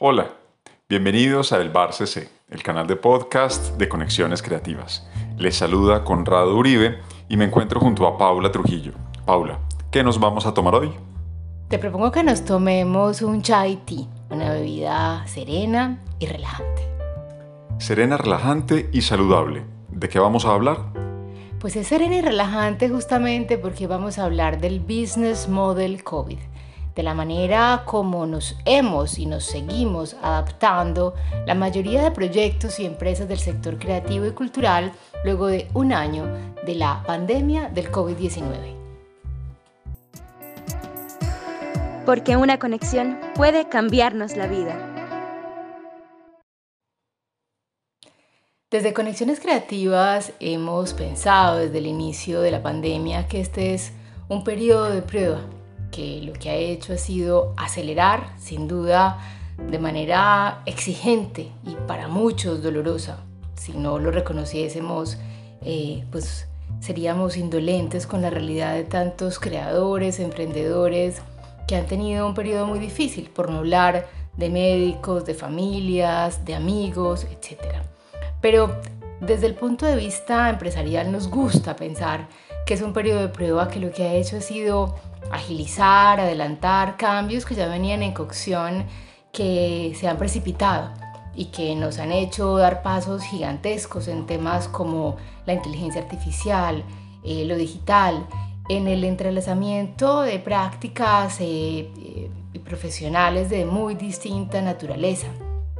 Hola, bienvenidos a El Bar CC, el canal de podcast de Conexiones Creativas. Les saluda Conrado Uribe y me encuentro junto a Paula Trujillo. Paula, ¿qué nos vamos a tomar hoy? Te propongo que nos tomemos un chai tea, una bebida serena y relajante. Serena, relajante y saludable. ¿De qué vamos a hablar? Pues es serena y relajante justamente porque vamos a hablar del Business Model COVID de la manera como nos hemos y nos seguimos adaptando la mayoría de proyectos y empresas del sector creativo y cultural luego de un año de la pandemia del COVID-19. Porque una conexión puede cambiarnos la vida. Desde Conexiones Creativas hemos pensado desde el inicio de la pandemia que este es un periodo de prueba que lo que ha hecho ha sido acelerar, sin duda, de manera exigente y para muchos dolorosa. Si no lo reconociésemos, eh, pues seríamos indolentes con la realidad de tantos creadores, emprendedores que han tenido un periodo muy difícil, por no hablar de médicos, de familias, de amigos, etc. Pero desde el punto de vista empresarial nos gusta pensar que es un periodo de prueba que lo que ha hecho ha sido agilizar, adelantar cambios que ya venían en cocción, que se han precipitado y que nos han hecho dar pasos gigantescos en temas como la inteligencia artificial, eh, lo digital, en el entrelazamiento de prácticas eh, eh, profesionales de muy distinta naturaleza.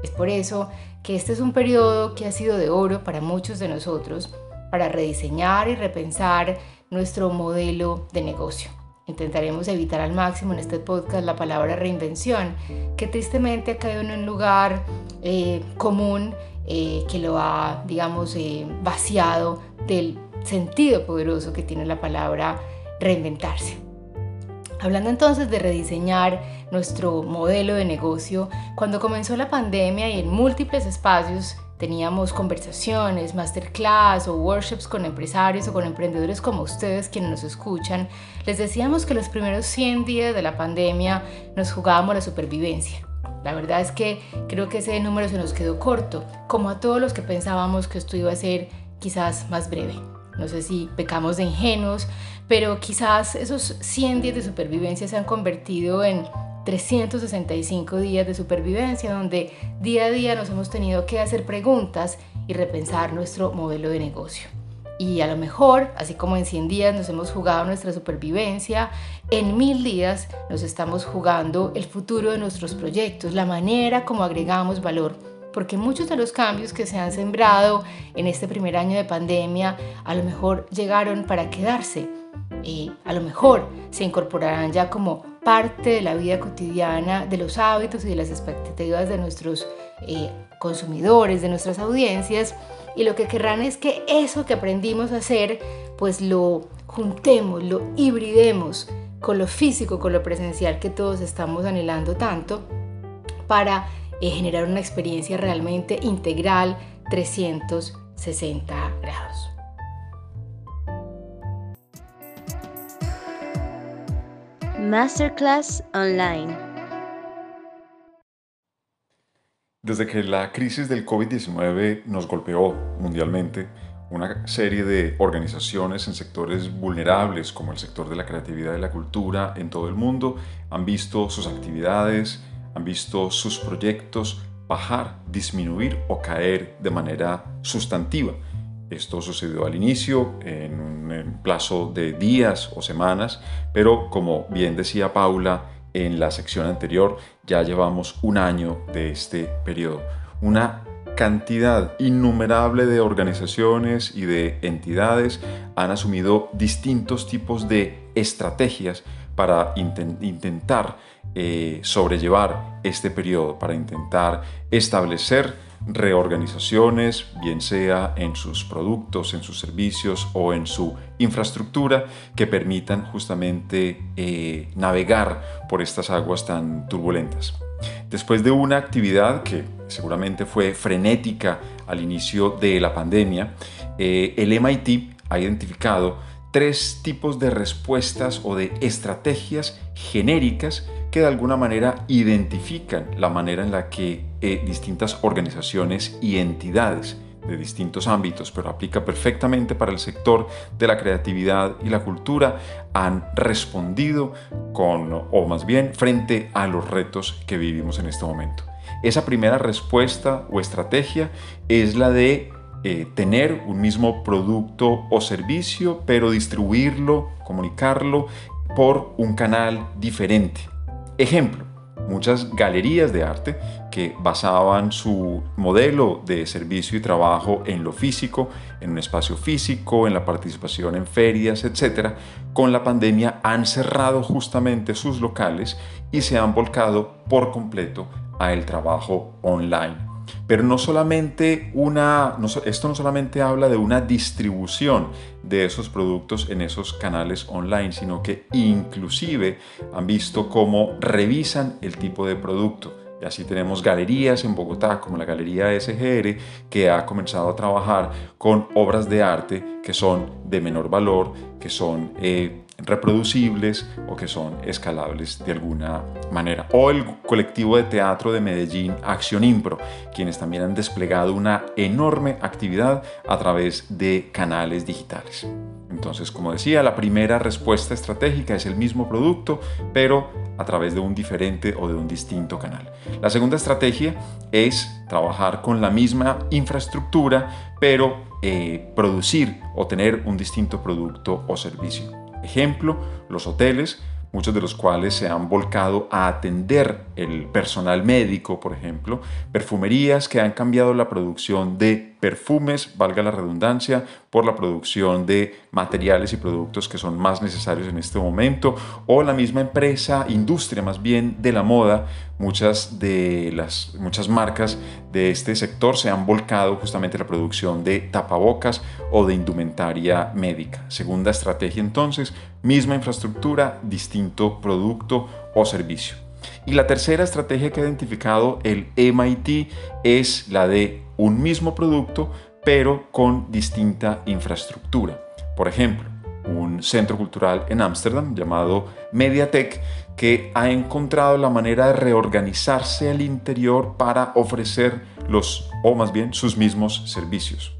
Es por eso que este es un periodo que ha sido de oro para muchos de nosotros para rediseñar y repensar nuestro modelo de negocio. Intentaremos evitar al máximo en este podcast la palabra reinvención, que tristemente ha caído en un lugar eh, común eh, que lo ha, digamos, eh, vaciado del sentido poderoso que tiene la palabra reinventarse. Hablando entonces de rediseñar nuestro modelo de negocio, cuando comenzó la pandemia y en múltiples espacios Teníamos conversaciones, masterclass o workshops con empresarios o con emprendedores como ustedes quienes nos escuchan. Les decíamos que los primeros 100 días de la pandemia nos jugábamos la supervivencia. La verdad es que creo que ese número se nos quedó corto, como a todos los que pensábamos que esto iba a ser quizás más breve. No sé si pecamos de ingenuos, pero quizás esos 100 días de supervivencia se han convertido en 365 días de supervivencia donde día a día nos hemos tenido que hacer preguntas y repensar nuestro modelo de negocio. Y a lo mejor, así como en 100 días nos hemos jugado nuestra supervivencia, en mil días nos estamos jugando el futuro de nuestros proyectos, la manera como agregamos valor. Porque muchos de los cambios que se han sembrado en este primer año de pandemia a lo mejor llegaron para quedarse. Y a lo mejor se incorporarán ya como parte de la vida cotidiana, de los hábitos y de las expectativas de nuestros eh, consumidores, de nuestras audiencias, y lo que querrán es que eso que aprendimos a hacer, pues lo juntemos, lo hibridemos con lo físico, con lo presencial que todos estamos anhelando tanto, para eh, generar una experiencia realmente integral 360 grados. Masterclass Online. Desde que la crisis del COVID-19 nos golpeó mundialmente, una serie de organizaciones en sectores vulnerables como el sector de la creatividad y la cultura en todo el mundo han visto sus actividades, han visto sus proyectos bajar, disminuir o caer de manera sustantiva. Esto sucedió al inicio, en un plazo de días o semanas, pero como bien decía Paula en la sección anterior, ya llevamos un año de este periodo. Una cantidad innumerable de organizaciones y de entidades han asumido distintos tipos de estrategias para intentar eh, sobrellevar este periodo, para intentar establecer reorganizaciones, bien sea en sus productos, en sus servicios o en su infraestructura, que permitan justamente eh, navegar por estas aguas tan turbulentas. Después de una actividad que seguramente fue frenética al inicio de la pandemia, eh, el MIT ha identificado tres tipos de respuestas o de estrategias genéricas que de alguna manera identifican la manera en la que eh, distintas organizaciones y entidades de distintos ámbitos, pero aplica perfectamente para el sector de la creatividad y la cultura, han respondido con, o más bien, frente a los retos que vivimos en este momento. Esa primera respuesta o estrategia es la de eh, tener un mismo producto o servicio, pero distribuirlo, comunicarlo por un canal diferente. Ejemplo, muchas galerías de arte que basaban su modelo de servicio y trabajo en lo físico, en un espacio físico, en la participación en ferias, etc., con la pandemia han cerrado justamente sus locales y se han volcado por completo a el trabajo online. Pero no solamente una, esto no solamente habla de una distribución de esos productos en esos canales online, sino que inclusive han visto cómo revisan el tipo de producto. Y así tenemos galerías en Bogotá, como la Galería SGR, que ha comenzado a trabajar con obras de arte que son de menor valor, que son eh, reproducibles o que son escalables de alguna manera. O el colectivo de teatro de Medellín Acción Impro, quienes también han desplegado una enorme actividad a través de canales digitales. Entonces, como decía, la primera respuesta estratégica es el mismo producto, pero a través de un diferente o de un distinto canal. La segunda estrategia es trabajar con la misma infraestructura, pero eh, producir o tener un distinto producto o servicio. Ejemplo, los hoteles, muchos de los cuales se han volcado a atender el personal médico, por ejemplo, perfumerías que han cambiado la producción de perfumes, valga la redundancia, por la producción de materiales y productos que son más necesarios en este momento, o la misma empresa, industria más bien de la moda, muchas de las muchas marcas de este sector se han volcado justamente la producción de tapabocas o de indumentaria médica. Segunda estrategia entonces, misma infraestructura, distinto producto o servicio. Y la tercera estrategia que ha identificado el MIT es la de un mismo producto, pero con distinta infraestructura. Por ejemplo, un centro cultural en Ámsterdam llamado Mediatek que ha encontrado la manera de reorganizarse al interior para ofrecer los, o más bien, sus mismos servicios.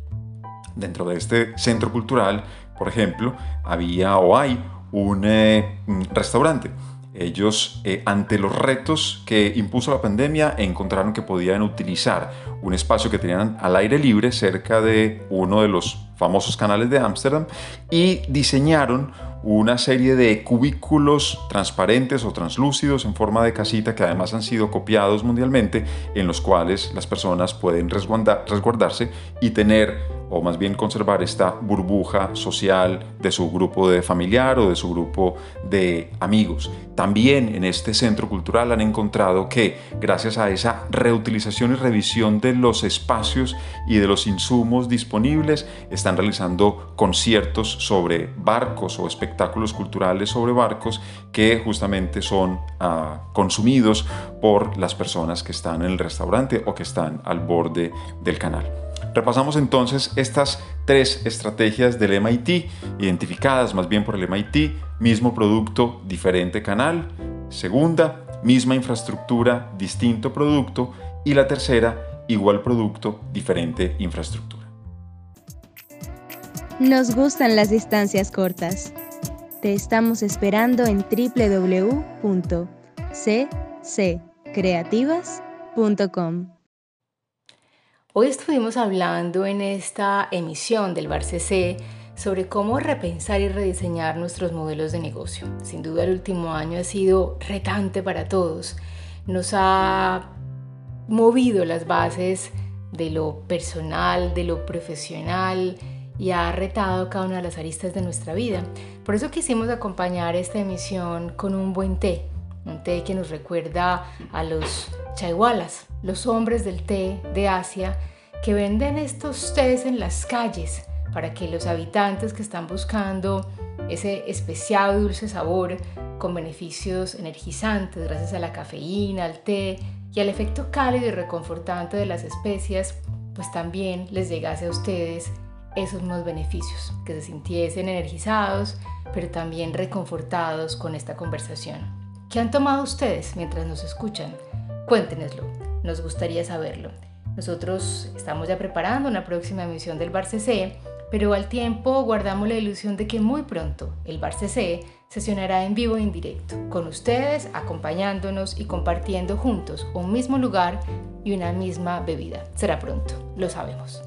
Dentro de este centro cultural, por ejemplo, había o hay un eh, restaurante ellos, eh, ante los retos que impuso la pandemia, encontraron que podían utilizar un espacio que tenían al aire libre cerca de uno de los famosos canales de Ámsterdam y diseñaron una serie de cubículos transparentes o translúcidos en forma de casita que además han sido copiados mundialmente en los cuales las personas pueden resguardarse y tener o más bien conservar esta burbuja social de su grupo de familiar o de su grupo de amigos. También en este centro cultural han encontrado que gracias a esa reutilización y revisión de los espacios y de los insumos disponibles, están realizando conciertos sobre barcos o espectáculos culturales sobre barcos que justamente son ah, consumidos por las personas que están en el restaurante o que están al borde del canal. Repasamos entonces estas tres estrategias del MIT, identificadas más bien por el MIT, mismo producto, diferente canal. Segunda, misma infraestructura, distinto producto. Y la tercera, igual producto, diferente infraestructura. Nos gustan las distancias cortas. Te estamos esperando en www.cccreativas.com. Hoy estuvimos hablando en esta emisión del Bar CC sobre cómo repensar y rediseñar nuestros modelos de negocio. Sin duda el último año ha sido retante para todos. Nos ha movido las bases de lo personal, de lo profesional y ha retado cada una de las aristas de nuestra vida. Por eso quisimos acompañar esta emisión con un buen té, un té que nos recuerda a los chaiwalas, los hombres del té de Asia, que venden estos tés en las calles para que los habitantes que están buscando ese especial dulce sabor con beneficios energizantes gracias a la cafeína, al té y al efecto cálido y reconfortante de las especias, pues también les llegase a ustedes esos nuevos beneficios, que se sintiesen energizados, pero también reconfortados con esta conversación. ¿Qué han tomado ustedes mientras nos escuchan? Cuéntenoslo, nos gustaría saberlo. Nosotros estamos ya preparando una próxima emisión del Bar CC, pero al tiempo guardamos la ilusión de que muy pronto el Bar CC sesionará en vivo e en directo, con ustedes acompañándonos y compartiendo juntos un mismo lugar y una misma bebida. Será pronto, lo sabemos.